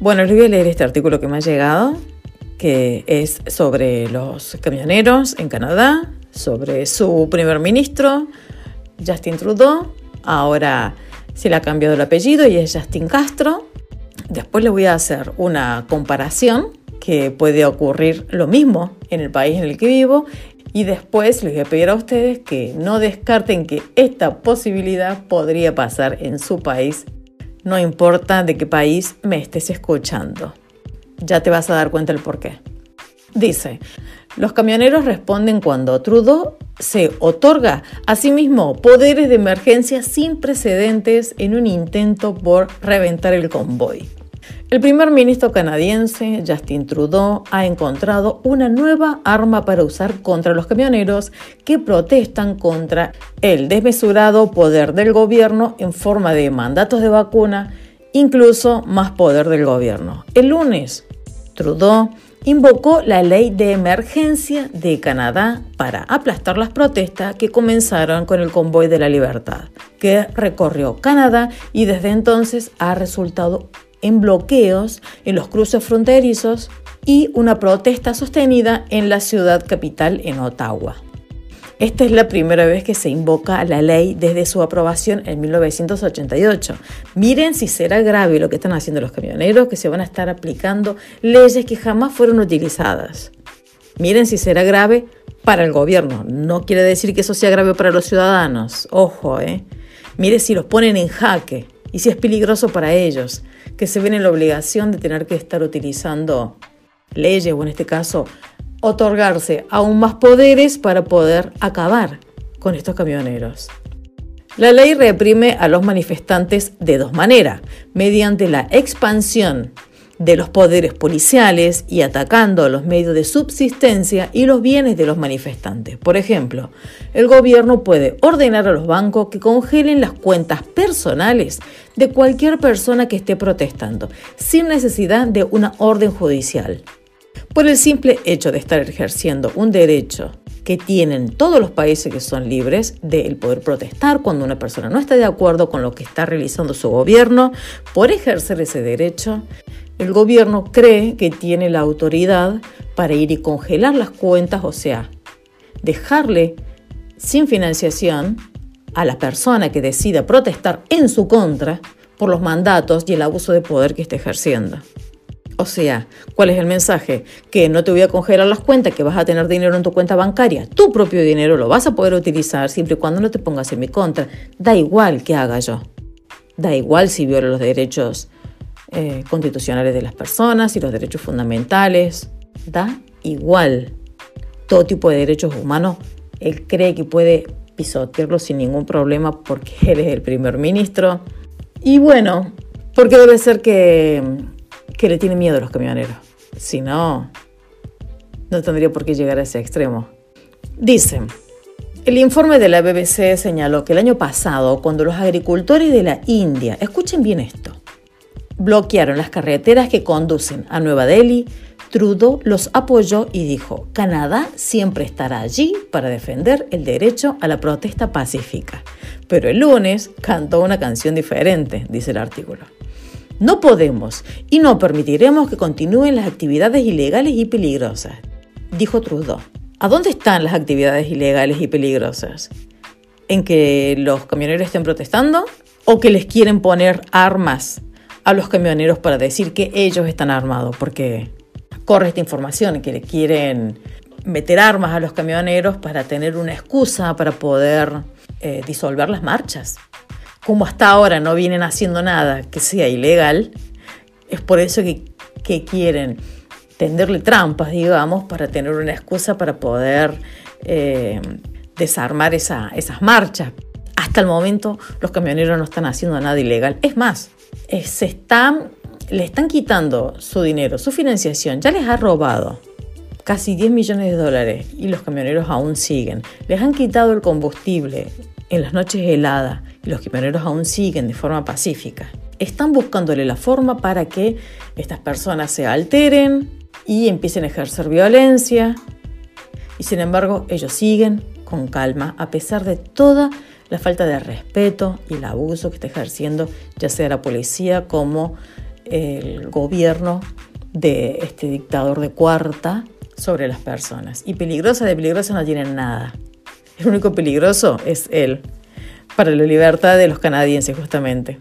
Bueno, les voy a leer este artículo que me ha llegado, que es sobre los camioneros en Canadá, sobre su primer ministro, Justin Trudeau. Ahora se le ha cambiado el apellido y es Justin Castro. Después les voy a hacer una comparación que puede ocurrir lo mismo en el país en el que vivo y después les voy a pedir a ustedes que no descarten que esta posibilidad podría pasar en su país no importa de qué país me estés escuchando. Ya te vas a dar cuenta el por qué. Dice, los camioneros responden cuando Trudeau se otorga a sí mismo poderes de emergencia sin precedentes en un intento por reventar el convoy. El primer ministro canadiense, Justin Trudeau, ha encontrado una nueva arma para usar contra los camioneros que protestan contra el desmesurado poder del gobierno en forma de mandatos de vacuna, incluso más poder del gobierno. El lunes, Trudeau invocó la ley de emergencia de Canadá para aplastar las protestas que comenzaron con el convoy de la libertad, que recorrió Canadá y desde entonces ha resultado en bloqueos en los cruces fronterizos y una protesta sostenida en la ciudad capital en Ottawa. Esta es la primera vez que se invoca la ley desde su aprobación en 1988. Miren si será grave lo que están haciendo los camioneros, que se van a estar aplicando leyes que jamás fueron utilizadas. Miren si será grave para el gobierno. No quiere decir que eso sea grave para los ciudadanos. Ojo, ¿eh? Mire si los ponen en jaque y si es peligroso para ellos que se ven en la obligación de tener que estar utilizando leyes o en este caso otorgarse aún más poderes para poder acabar con estos camioneros. La ley reprime a los manifestantes de dos maneras, mediante la expansión de los poderes policiales y atacando los medios de subsistencia y los bienes de los manifestantes. Por ejemplo, el gobierno puede ordenar a los bancos que congelen las cuentas personales de cualquier persona que esté protestando, sin necesidad de una orden judicial. Por el simple hecho de estar ejerciendo un derecho que tienen todos los países que son libres de poder protestar cuando una persona no está de acuerdo con lo que está realizando su gobierno, por ejercer ese derecho, el gobierno cree que tiene la autoridad para ir y congelar las cuentas, o sea, dejarle sin financiación a la persona que decida protestar en su contra por los mandatos y el abuso de poder que está ejerciendo. O sea, ¿cuál es el mensaje? Que no te voy a congelar las cuentas, que vas a tener dinero en tu cuenta bancaria, tu propio dinero lo vas a poder utilizar siempre y cuando no te pongas en mi contra. Da igual que haga yo. Da igual si viola los derechos eh, constitucionales de las personas y los derechos fundamentales. Da igual. Todo tipo de derechos humanos, él cree que puede pisotearlo sin ningún problema porque él es el primer ministro. Y bueno, porque debe ser que, que le tiene miedo a los camioneros. Si no, no tendría por qué llegar a ese extremo. Dicen, el informe de la BBC señaló que el año pasado, cuando los agricultores de la India, escuchen bien esto, bloquearon las carreteras que conducen a Nueva Delhi, Trudeau los apoyó y dijo, Canadá siempre estará allí para defender el derecho a la protesta pacífica. Pero el lunes cantó una canción diferente, dice el artículo. No podemos y no permitiremos que continúen las actividades ilegales y peligrosas, dijo Trudeau. ¿A dónde están las actividades ilegales y peligrosas? ¿En que los camioneros estén protestando? ¿O que les quieren poner armas a los camioneros para decir que ellos están armados, porque corre esta información que le quieren meter armas a los camioneros para tener una excusa para poder eh, disolver las marchas. Como hasta ahora no vienen haciendo nada que sea ilegal, es por eso que, quieren tenderle trampas, digamos, para tener una excusa para poder eh, desarmar esas marchas. Hasta el momento los camioneros no están haciendo nada ilegal. Es más, eh, se están, le están quitando su dinero, su financiación, ya les ha robado casi 10 millones de dólares y los camioneros aún siguen. Les han quitado el combustible en las noches heladas y los camioneros aún siguen de forma pacífica. Están buscándole la forma para que estas personas se alteren y empiecen a ejercer violencia. Y sin embargo, ellos siguen con calma a pesar de toda la falta de respeto y el abuso que está ejerciendo ya sea la policía como el gobierno de este dictador de cuarta sobre las personas. Y peligrosa de peligrosa no tienen nada. El único peligroso es él, para la libertad de los canadienses justamente.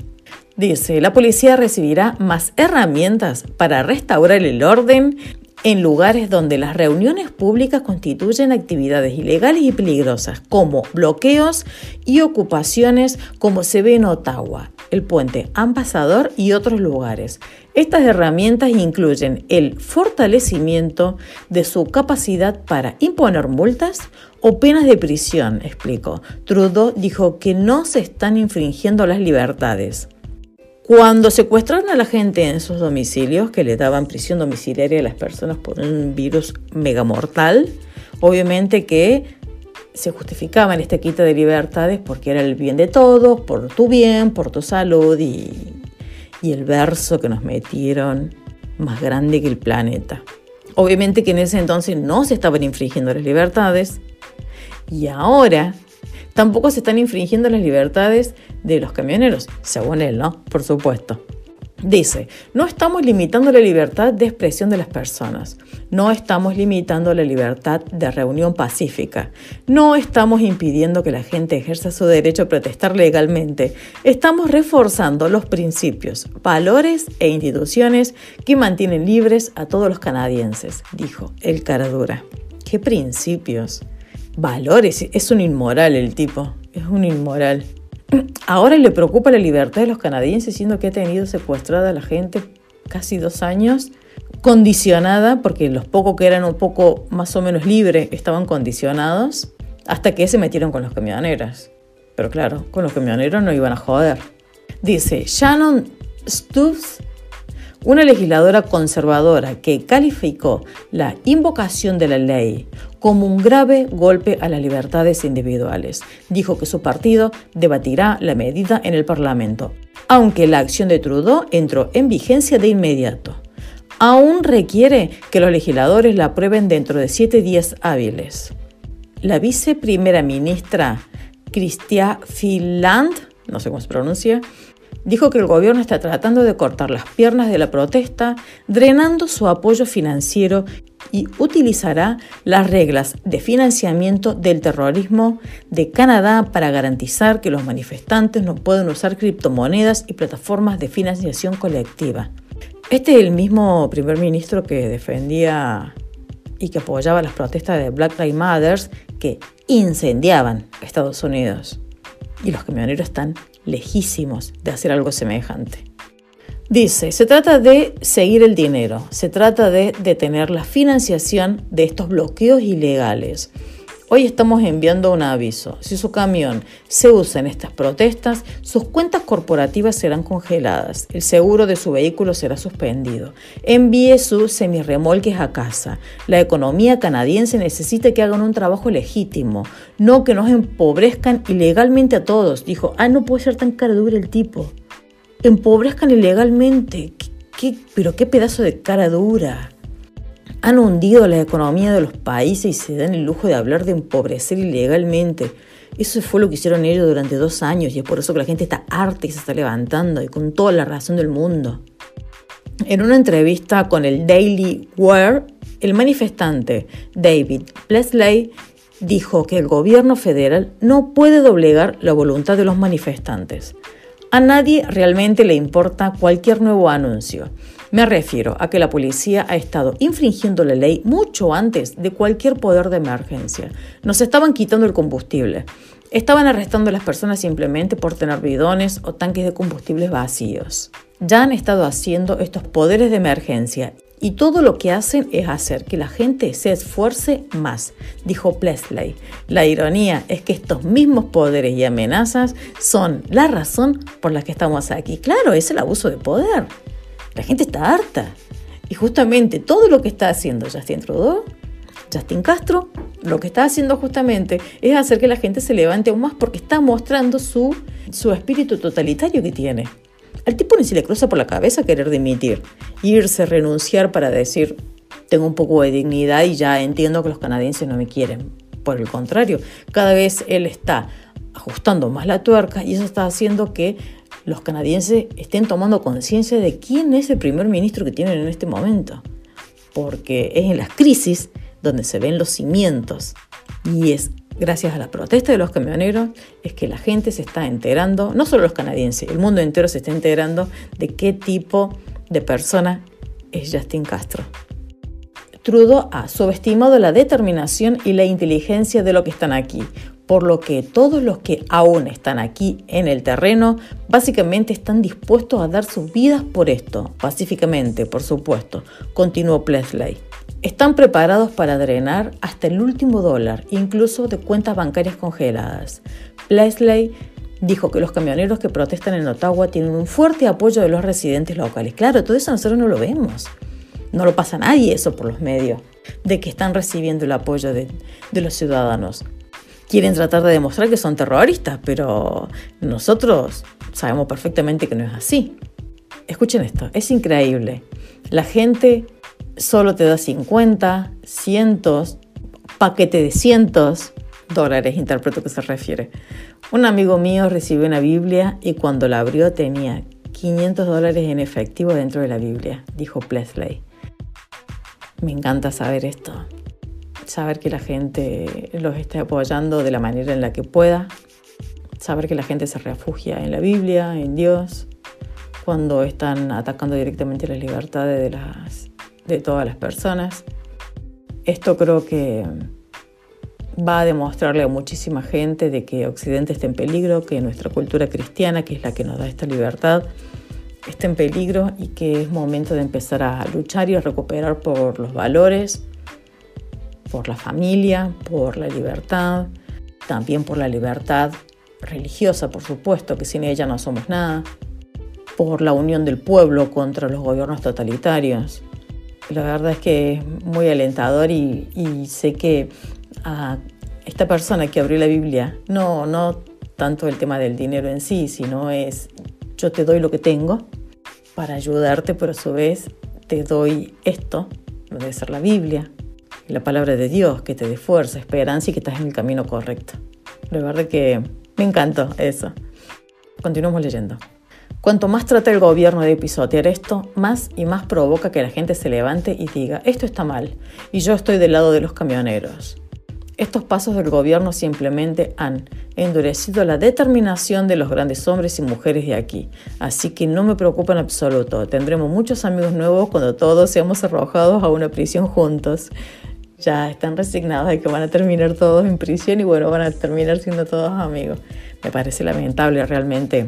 Dice, la policía recibirá más herramientas para restaurar el orden en lugares donde las reuniones públicas constituyen actividades ilegales y peligrosas, como bloqueos y ocupaciones como se ve en Ottawa, el puente Ambassador y otros lugares. Estas herramientas incluyen el fortalecimiento de su capacidad para imponer multas o penas de prisión, explicó. Trudeau dijo que no se están infringiendo las libertades. Cuando secuestraron a la gente en sus domicilios, que le daban prisión domiciliaria a las personas por un virus megamortal, obviamente que se justificaba en esta quita de libertades porque era el bien de todos, por tu bien, por tu salud y, y el verso que nos metieron más grande que el planeta. Obviamente que en ese entonces no se estaban infringiendo las libertades y ahora Tampoco se están infringiendo las libertades de los camioneros, según él, ¿no? Por supuesto. Dice, no estamos limitando la libertad de expresión de las personas, no estamos limitando la libertad de reunión pacífica, no estamos impidiendo que la gente ejerza su derecho a protestar legalmente, estamos reforzando los principios, valores e instituciones que mantienen libres a todos los canadienses, dijo el caradura. ¿Qué principios? Valores. Es un inmoral el tipo, es un inmoral. Ahora le preocupa la libertad de los canadienses, siendo que ha tenido secuestrada a la gente casi dos años, condicionada, porque los pocos que eran un poco más o menos libres estaban condicionados, hasta que se metieron con los camioneros. Pero claro, con los camioneros no iban a joder. Dice Shannon Stubbs una legisladora conservadora que calificó la invocación de la ley como un grave golpe a las libertades individuales. Dijo que su partido debatirá la medida en el Parlamento, aunque la acción de Trudeau entró en vigencia de inmediato. Aún requiere que los legisladores la aprueben dentro de siete días hábiles. La viceprimera ministra Cristia Finland, no sé cómo se pronuncia, dijo que el gobierno está tratando de cortar las piernas de la protesta, drenando su apoyo financiero y utilizará las reglas de financiamiento del terrorismo de Canadá para garantizar que los manifestantes no pueden usar criptomonedas y plataformas de financiación colectiva. Este es el mismo primer ministro que defendía y que apoyaba las protestas de Black Lives Matter que incendiaban Estados Unidos. Y los camioneros están lejísimos de hacer algo semejante. Dice, se trata de seguir el dinero, se trata de detener la financiación de estos bloqueos ilegales. Hoy estamos enviando un aviso. Si su camión se usa en estas protestas, sus cuentas corporativas serán congeladas, el seguro de su vehículo será suspendido. Envíe sus semirremolques a casa. La economía canadiense necesita que hagan un trabajo legítimo, no que nos empobrezcan ilegalmente a todos. Dijo, ah, no puede ser tan cara dura el tipo. Empobrezcan ilegalmente. pero qué pedazo de cara dura han hundido la economía de los países y se dan el lujo de hablar de empobrecer ilegalmente. Eso fue lo que hicieron ellos durante dos años y es por eso que la gente está harta y se está levantando y con toda la razón del mundo. En una entrevista con el Daily Wire, el manifestante David Lesley dijo que el gobierno federal no puede doblegar la voluntad de los manifestantes. A nadie realmente le importa cualquier nuevo anuncio. Me refiero a que la policía ha estado infringiendo la ley mucho antes de cualquier poder de emergencia. Nos estaban quitando el combustible. Estaban arrestando a las personas simplemente por tener bidones o tanques de combustibles vacíos. Ya han estado haciendo estos poderes de emergencia y todo lo que hacen es hacer que la gente se esfuerce más, dijo Plesley. La ironía es que estos mismos poderes y amenazas son la razón por la que estamos aquí. Claro, es el abuso de poder. La gente está harta. Y justamente todo lo que está haciendo Justin Trudeau, Justin Castro, lo que está haciendo justamente es hacer que la gente se levante aún más porque está mostrando su, su espíritu totalitario que tiene. Al tipo ni se le cruza por la cabeza querer dimitir, irse, renunciar para decir, tengo un poco de dignidad y ya entiendo que los canadienses no me quieren. Por el contrario, cada vez él está ajustando más la tuerca y eso está haciendo que los canadienses estén tomando conciencia de quién es el primer ministro que tienen en este momento. Porque es en las crisis donde se ven los cimientos. Y es gracias a la protesta de los camioneros es que la gente se está enterando, no solo los canadienses, el mundo entero se está enterando de qué tipo de persona es Justin Castro. Trudeau ha subestimado la determinación y la inteligencia de los que están aquí, por lo que todos los que aún están aquí en el terreno básicamente están dispuestos a dar sus vidas por esto, pacíficamente, por supuesto, continuó Plesley. Están preparados para drenar hasta el último dólar, incluso de cuentas bancarias congeladas. Plesley dijo que los camioneros que protestan en Ottawa tienen un fuerte apoyo de los residentes locales. Claro, todo eso nosotros no lo vemos. No lo pasa nadie eso por los medios, de que están recibiendo el apoyo de, de los ciudadanos. Quieren tratar de demostrar que son terroristas, pero nosotros sabemos perfectamente que no es así. Escuchen esto, es increíble. La gente solo te da 50, cientos, paquete de cientos dólares, interpreto que se refiere. Un amigo mío recibió una Biblia y cuando la abrió tenía 500 dólares en efectivo dentro de la Biblia, dijo Plesley. Me encanta saber esto, saber que la gente los está apoyando de la manera en la que pueda, saber que la gente se refugia en la Biblia, en Dios, cuando están atacando directamente las libertades de, las, de todas las personas. Esto creo que va a demostrarle a muchísima gente de que Occidente está en peligro, que nuestra cultura cristiana, que es la que nos da esta libertad, está en peligro y que es momento de empezar a luchar y a recuperar por los valores, por la familia, por la libertad, también por la libertad religiosa, por supuesto, que sin ella no somos nada, por la unión del pueblo contra los gobiernos totalitarios. La verdad es que es muy alentador y, sé que a esta persona que abrió la Biblia, no, no tanto el tema del dinero en sí, sino es yo te doy lo que tengo para ayudarte, pero a su vez te doy esto, debe ser la Biblia, la palabra de Dios, que te dé fuerza, esperanza y que estás en el camino correcto. La verdad que me encantó eso. Continuamos leyendo. Cuanto más trata el gobierno de pisotear esto, más y más provoca que la gente se levante y diga, esto está mal, y yo estoy del lado de los camioneros. Estos pasos del gobierno simplemente han endurecido la determinación de los grandes hombres y mujeres de aquí, así que no me preocupa en absoluto. Tendremos muchos amigos nuevos cuando todos seamos arrojados a una prisión juntos. Ya están resignados de que van a terminar todos en prisión y bueno, van a terminar siendo todos amigos. Me parece lamentable realmente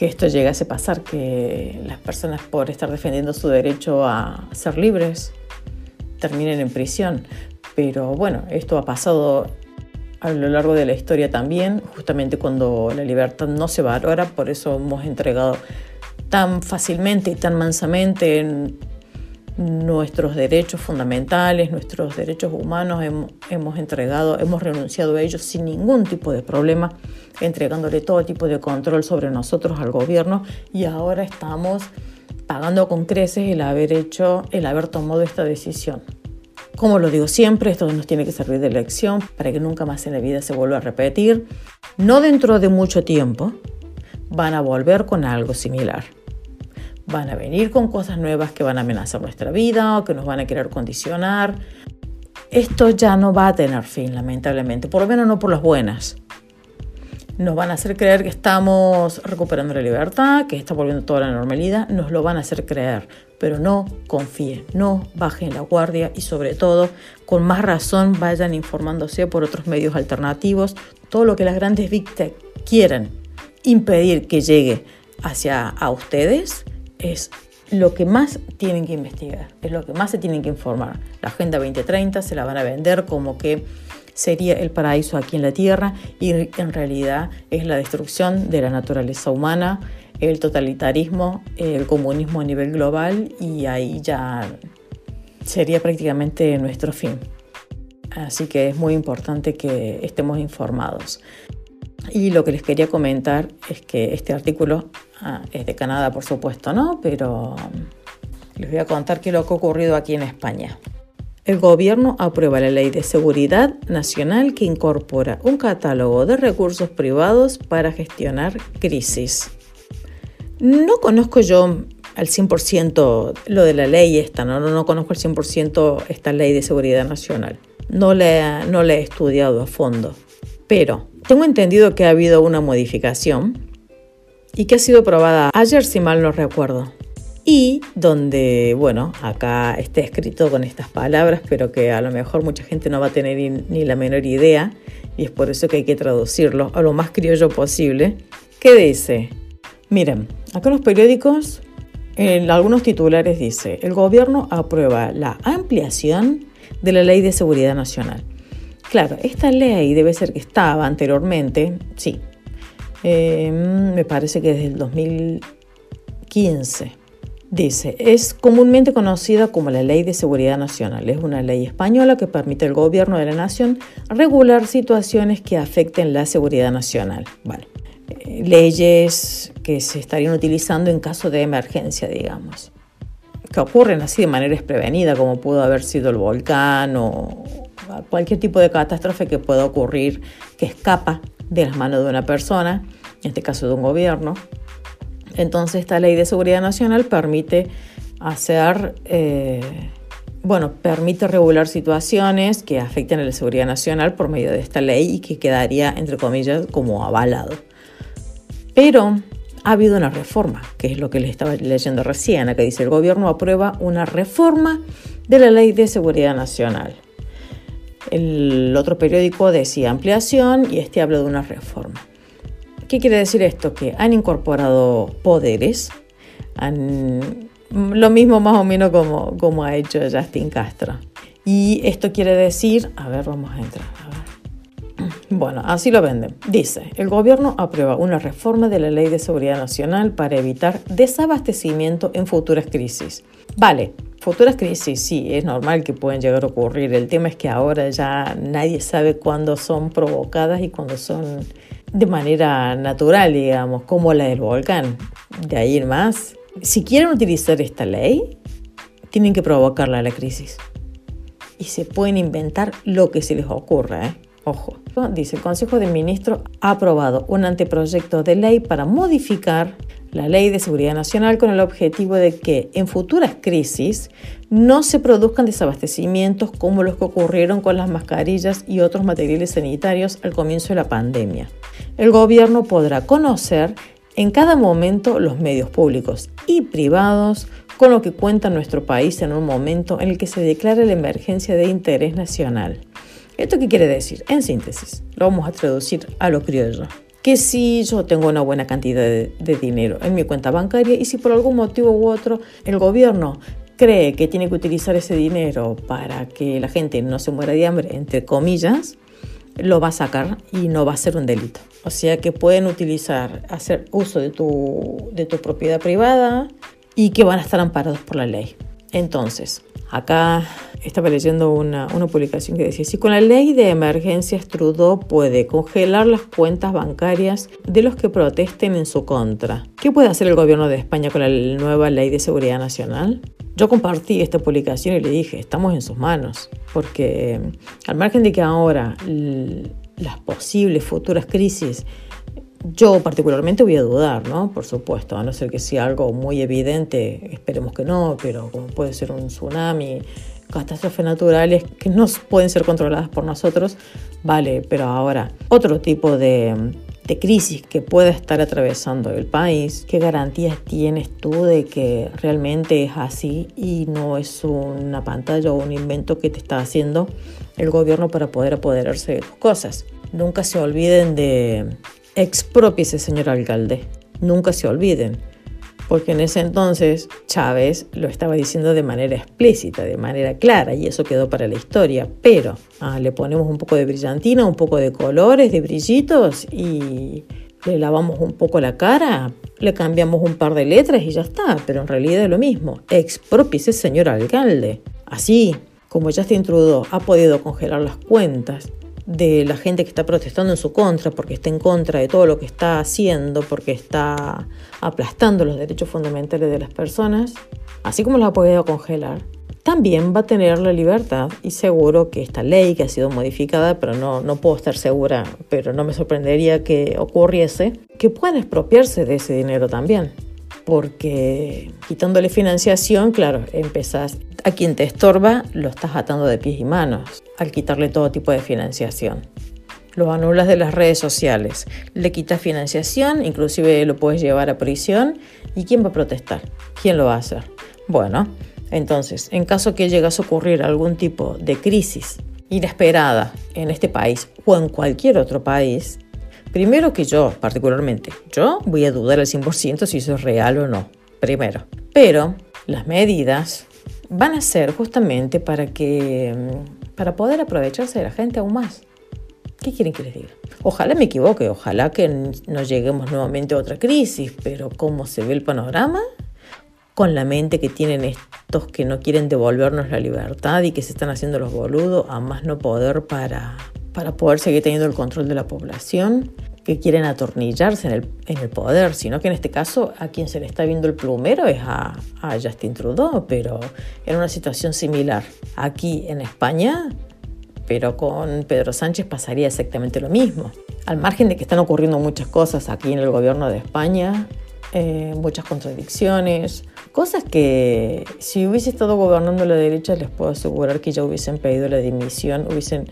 que esto llegase a pasar, que las personas por estar defendiendo su derecho a ser libres terminen en prisión. Pero bueno, esto ha pasado a lo largo de la historia también, justamente cuando la libertad no se valora, por eso hemos entregado tan fácilmente y tan mansamente nuestros derechos fundamentales, nuestros derechos humanos, hemos, entregado, hemos renunciado a ellos sin ningún tipo de problema, entregándole todo tipo de control sobre nosotros al gobierno y ahora estamos pagando con creces el haber hecho, el haber tomado esta decisión. Como lo digo siempre, esto nos tiene que servir de lección para que nunca más en la vida se vuelva a repetir. No dentro de mucho tiempo van a volver con algo similar. Van a venir con cosas nuevas que van a amenazar nuestra vida o que nos van a querer condicionar. Esto ya no va a tener fin, lamentablemente, por lo menos no por las buenas nos van a hacer creer que estamos recuperando la libertad, que está volviendo toda la normalidad, nos lo van a hacer creer, pero no confíen, no bajen la guardia y sobre todo, con más razón, vayan informándose por otros medios alternativos, todo lo que las grandes Tech quieren impedir que llegue hacia a ustedes es lo que más tienen que investigar, es lo que más se tienen que informar. La Agenda 2030 se la van a vender como que sería el paraíso aquí en la Tierra y en realidad es la destrucción de la naturaleza humana, el totalitarismo, el comunismo a nivel global y ahí ya sería prácticamente nuestro fin. Así que es muy importante que estemos informados. Y lo que les quería comentar es que este artículo ah, es de Canadá, por supuesto, ¿no? Pero les voy a contar qué lo que ha ocurrido aquí en España. El gobierno aprueba la Ley de Seguridad Nacional que incorpora un catálogo de recursos privados para gestionar crisis. No conozco yo al 100% lo de la ley esta, ¿no? no, no conozco al 100% esta ley de seguridad nacional. No la, no la he estudiado a fondo. Pero tengo entendido que ha habido una modificación y que ha sido aprobada ayer, si mal no recuerdo. Y donde, bueno, acá está escrito con estas palabras, pero que a lo mejor mucha gente no va a tener ni la menor idea, y es por eso que hay que traducirlo a lo más criollo posible. ¿Qué dice? Miren, acá en los periódicos, en algunos titulares dice, el gobierno aprueba la ampliación de la Ley de Seguridad Nacional. Claro, esta ley debe ser que estaba anteriormente, sí, eh, me parece que desde el 2015. Dice, es comúnmente conocida como la Ley de Seguridad Nacional. Es una ley española que permite al gobierno de la nación regular situaciones que afecten la seguridad nacional. Eh, leyes que se estarían utilizando en caso de emergencia, digamos, que ocurren así de manera desprevenida, como pudo haber sido el volcán o cualquier tipo de catástrofe que pueda ocurrir que escapa de las manos de una persona, en este caso de un gobierno. Entonces esta ley de seguridad nacional permite hacer, eh, bueno, permite regular situaciones que afecten a la seguridad nacional por medio de esta ley y que quedaría, entre comillas, como avalado. Pero ha habido una reforma, que es lo que les estaba leyendo recién, que dice el gobierno aprueba una reforma de la ley de seguridad nacional. El otro periódico decía ampliación y este habla de una reforma. ¿Qué quiere decir esto? Que han incorporado poderes, lo mismo más o menos como ha hecho Justin Castro. Y esto quiere decir, a ver, vamos a entrar. Bueno, así lo venden. Dice, el gobierno aprueba una reforma de la Ley de Seguridad Nacional para evitar desabastecimiento en futuras crisis. Vale, futuras crisis sí, es normal que pueden llegar a ocurrir. El tema es que ahora ya nadie sabe cuándo son provocadas y cuándo son de manera natural, digamos, como la del volcán. De ahí en más, si quieren utilizar esta ley, tienen que provocarla la crisis. Y se pueden inventar lo que se les ocurra, ¿eh? Ojo. Dice, el Consejo de Ministros ha aprobado un anteproyecto de ley para modificar la Ley de Seguridad Nacional con el objetivo de que en futuras crisis no se produzcan desabastecimientos como los que ocurrieron con las mascarillas y otros materiales sanitarios al comienzo de la pandemia. El gobierno podrá conocer en cada momento los medios públicos y privados con lo que cuenta nuestro país en un momento en el que se declara la emergencia de interés nacional. ¿Esto qué quiere decir? En síntesis, lo vamos a traducir a lo criollo que si yo tengo una buena cantidad de, dinero en mi cuenta bancaria y si por algún motivo u otro el gobierno cree que tiene que utilizar ese dinero para que la gente no se muera de hambre, entre comillas, lo va a sacar y no va a ser un delito. O sea que pueden utilizar, hacer uso de tu, de tu propiedad privada y que van a estar amparados por la ley. Entonces, acá estaba leyendo una, publicación que decía, si con la ley de emergencias Trudeau puede congelar las cuentas bancarias de los que protesten en su contra, ¿qué puede hacer el gobierno de España con la nueva ley de seguridad nacional? Yo compartí esta publicación y le dije, estamos en sus manos, porque al margen de que ahora las posibles futuras crisis yo particularmente voy a dudar, ¿no? Por supuesto, a no ser que sea algo muy evidente, esperemos que no, pero como puede ser un tsunami, catástrofes naturales que no pueden ser controladas por nosotros, vale, pero ahora otro tipo de, de crisis que pueda estar atravesando el país, ¿qué garantías tienes tú de que realmente es así y no es una pantalla o un invento que te está haciendo el gobierno para poder apoderarse de tus cosas? Nunca se olviden de expropiese, señor alcalde. Nunca se olviden porque en ese entonces Chávez lo estaba diciendo de manera explícita, de manera clara, y eso quedó para la historia. Pero ah, le ponemos un poco de brillantina, un poco de colores, de brillitos, y le lavamos un poco la cara, le cambiamos un par de letras y ya está, pero en realidad es lo mismo. Expropiese, señor alcalde. Así como ya Justin Trudeau ha podido congelar las cuentas de la gente que está protestando en su contra, porque está en contra de todo lo que está haciendo, porque está aplastando los derechos fundamentales de las personas, así como los ha podido congelar, también va a tener la libertad y seguro que esta ley que ha sido modificada, pero no, no puedo estar segura, pero no me sorprendería que ocurriese, que puedan expropiarse de ese dinero también. Porque quitándole financiación, claro, empezás a quien te estorba, lo estás atando de pies y manos al quitarle todo tipo de financiación. Lo anulas de las redes sociales, le quitas financiación, inclusive lo puedes llevar a prisión. ¿Y quién va a protestar? ¿Quién lo va a hacer? Bueno, entonces, en caso que llegase a ocurrir algún tipo de crisis inesperada en este país o en cualquier otro país, primero que yo, particularmente, yo voy a dudar al 100% si eso es real o no, primero. Pero las medidas van a ser justamente para que para poder aprovecharse de la gente aún más. ¿Qué quieren que les diga? Ojalá me equivoque, ojalá que no lleguemos nuevamente a otra crisis, pero ¿cómo se ve el panorama? Con la mente que tienen estos que no quieren devolvernos la libertad y que se están haciendo los boludos a más no poder para, para poder seguir teniendo el control de la población, que quieren atornillarse en el, en el poder, sino que en este caso a quien se le está viendo el plumero es a, a Justin Trudeau, pero en una situación similar. Aquí en España pero con Pedro Sánchez pasaría exactamente lo mismo. Al margen de que están ocurriendo muchas cosas aquí en el gobierno de España, eh, muchas contradicciones, cosas que si hubiese estado gobernando la derecha les puedo asegurar que ya hubiesen pedido la dimisión, hubiesen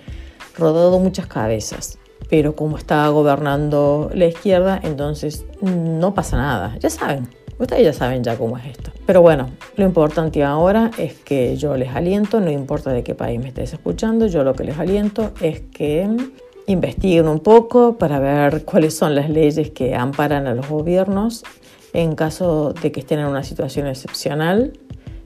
rodado muchas cabezas. Pero como está gobernando la izquierda, entonces no pasa nada. Ya saben, Ustedes ya saben ya cómo es esto. Pero bueno, lo importante ahora es que yo les aliento, no importa de qué país me estés escuchando, yo lo que les aliento es que investiguen un poco para ver cuáles son las leyes que amparan a los gobiernos en caso de que estén en una situación excepcional,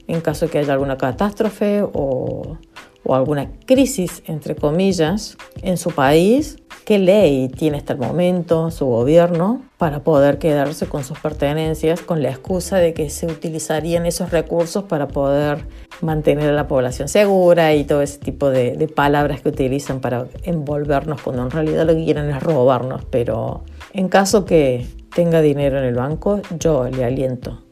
en caso que haya alguna catástrofe o, o alguna crisis, entre comillas, en su país qué ley tiene hasta el momento su gobierno para poder quedarse con sus pertenencias con la excusa de que se utilizarían esos recursos para poder mantener a la población segura y todo ese tipo de, de palabras que utilizan para envolvernos cuando en realidad lo que quieren es robarnos. Pero en caso que tenga dinero en el banco, yo le aliento,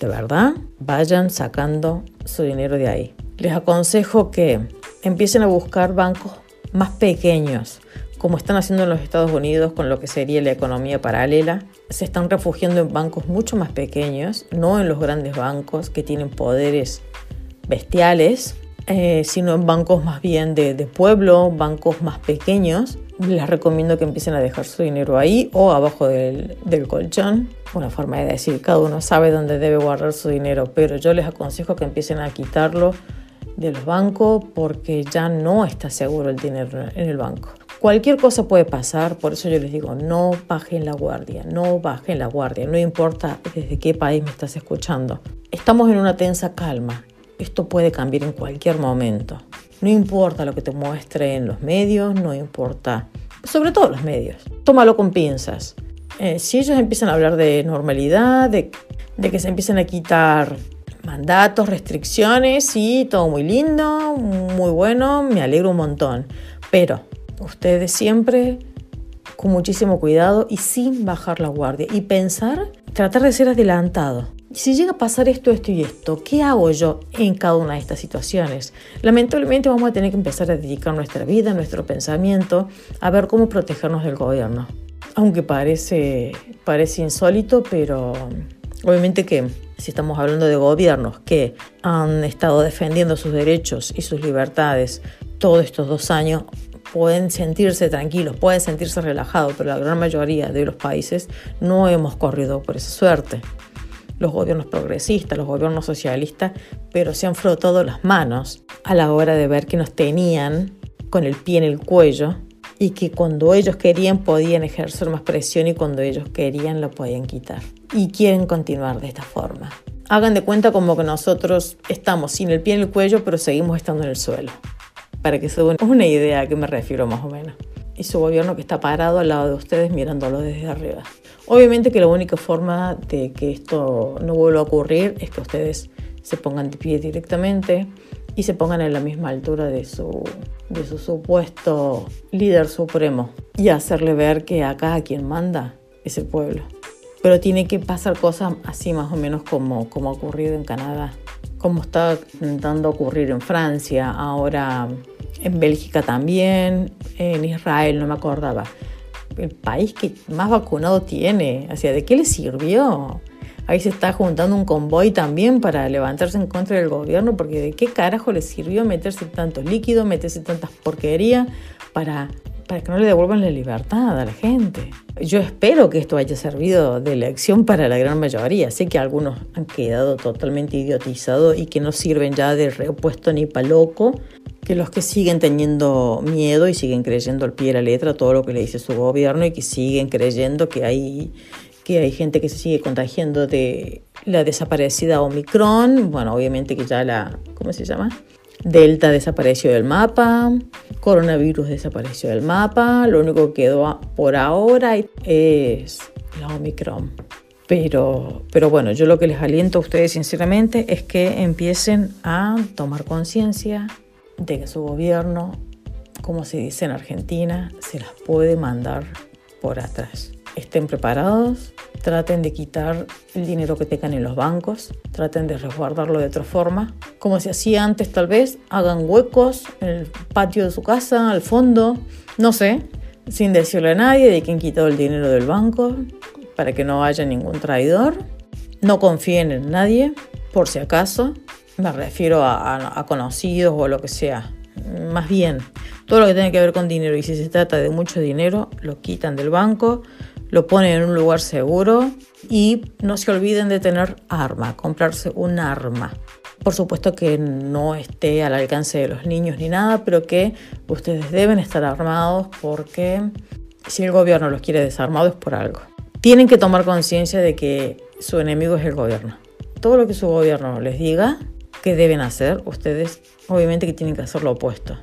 de verdad, vayan sacando su dinero de ahí. Les aconsejo que empiecen a buscar bancos más pequeños, como están haciendo en los Estados Unidos con lo que sería la economía paralela, se están refugiando en bancos mucho más pequeños, no en los grandes bancos que tienen poderes bestiales, eh, sino en bancos más bien de, pueblo, bancos más pequeños. Les recomiendo que empiecen a dejar su dinero ahí o abajo del, del colchón. Una forma de decir, cada uno sabe dónde debe guardar su dinero, pero yo les aconsejo que empiecen a quitarlo de los bancos porque ya no está seguro el dinero en el banco. Cualquier cosa puede pasar, por eso yo les digo, no bajen la guardia, no bajen la guardia, no importa desde qué país me estás escuchando. Estamos en una tensa calma, esto puede cambiar en cualquier momento. No importa lo que te muestre en los medios, no importa, sobre todo los medios. Tómalo con pinzas. Eh, si ellos empiezan a hablar de normalidad, de, que se empiezan a quitar mandatos, restricciones, sí, todo muy lindo, muy bueno, me alegro un montón. Pero Ustedes siempre con muchísimo cuidado y sin bajar la guardia y pensar, tratar de ser adelantado. Si llega a pasar esto, esto y esto, ¿qué hago yo en cada una de estas situaciones? Lamentablemente vamos a tener que empezar a dedicar nuestra vida, nuestro pensamiento, a ver cómo protegernos del gobierno. Aunque parece, parece insólito, pero obviamente que si estamos hablando de gobiernos que han estado defendiendo sus derechos y sus libertades todos estos dos años, pueden sentirse tranquilos, pueden sentirse relajados, pero la gran mayoría de los países no hemos corrido por esa suerte. Los gobiernos progresistas, los gobiernos socialistas, pero se han frotado las manos a la hora de ver que nos tenían con el pie en el cuello y que cuando ellos querían podían ejercer más presión y cuando ellos querían lo podían quitar. Y quieren continuar de esta forma. Hagan de cuenta como que nosotros estamos sin el pie en el cuello, pero seguimos estando en el suelo para que se den una idea a qué me refiero más o menos. Y su gobierno que está parado al lado de ustedes mirándolo desde arriba. Obviamente que la única forma de que esto no vuelva a ocurrir es que ustedes se pongan de pie directamente y se pongan en la misma altura de su, de su supuesto líder supremo y hacerle ver que acá quien manda es el pueblo. Pero tiene que pasar cosas así más o menos como, como ha ocurrido en Canadá, como está intentando ocurrir en Francia, ahora en Bélgica también, en Israel, no me acordaba. El país que más vacunado tiene, o ¿de qué le sirvió? Ahí se está juntando un convoy también para levantarse en contra del gobierno, porque de qué carajo le sirvió meterse tantos líquidos, meterse tantas porquerías para, para que no le devuelvan la libertad a la gente. Yo espero que esto haya servido de lección para la gran mayoría. Sé que algunos han quedado totalmente idiotizados y que no sirven ya de repuesto ni pa' loco, que los que siguen teniendo miedo y siguen creyendo al pie de la letra todo lo que le dice su gobierno y que siguen creyendo que hay, que hay gente que se sigue contagiando de la desaparecida Omicron, bueno, obviamente que ya la, ¿cómo se llama? Delta desapareció del mapa, coronavirus desapareció del mapa, lo único que quedó por ahora es la Omicron. Pero, pero bueno, yo lo que les aliento a ustedes sinceramente es que empiecen a tomar conciencia de que su gobierno, como se dice en Argentina, se las puede mandar por atrás. Estén preparados, traten de quitar el dinero que tengan en los bancos, traten de resguardarlo de otra forma, como se hacía antes tal vez, hagan huecos en el patio de su casa, al fondo, no sé, sin decirle a nadie de quién quitó el dinero del banco, para que no haya ningún traidor. No confíen en nadie, por si acaso, me refiero a, conocidos o lo que sea. Más bien, todo lo que tiene que ver con dinero y si se trata de mucho dinero, lo quitan del banco, lo ponen en un lugar seguro y no se olviden de tener arma, comprarse un arma. Por supuesto que no esté al alcance de los niños ni nada, pero que ustedes deben estar armados porque si el gobierno los quiere desarmados es por algo. Tienen que tomar conciencia de que su enemigo es el gobierno. Todo lo que su gobierno les diga, ¿Qué deben hacer? Ustedes obviamente que tienen que hacer lo opuesto.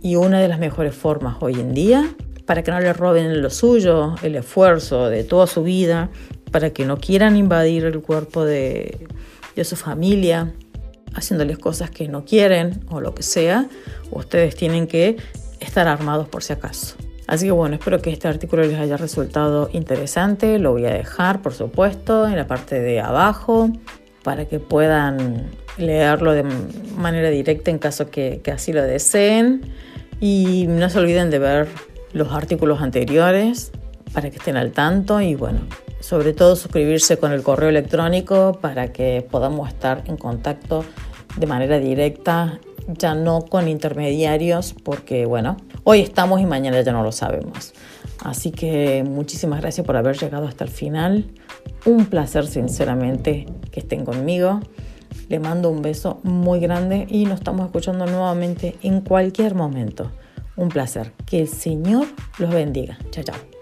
Y una de las mejores formas hoy en día, para que no les roben lo suyo, el esfuerzo de toda su vida, para que no quieran invadir el cuerpo de, de su familia, haciéndoles cosas que no quieren o lo que sea, ustedes tienen que estar armados por si acaso. Así que bueno, espero que este artículo les haya resultado interesante. Lo voy a dejar, por supuesto, en la parte de abajo para que puedan leerlo de manera directa en caso que, así lo deseen. Y no se olviden de ver los artículos anteriores para que estén al tanto y bueno, sobre todo suscribirse con el correo electrónico para que podamos estar en contacto de manera directa, ya no con intermediarios, porque bueno, hoy estamos y mañana ya no lo sabemos. Así que muchísimas gracias por haber llegado hasta el final. Un placer sinceramente que estén conmigo. Le mando un beso muy grande y nos estamos escuchando nuevamente en cualquier momento. Un placer. Que el Señor los bendiga. Chao, chao.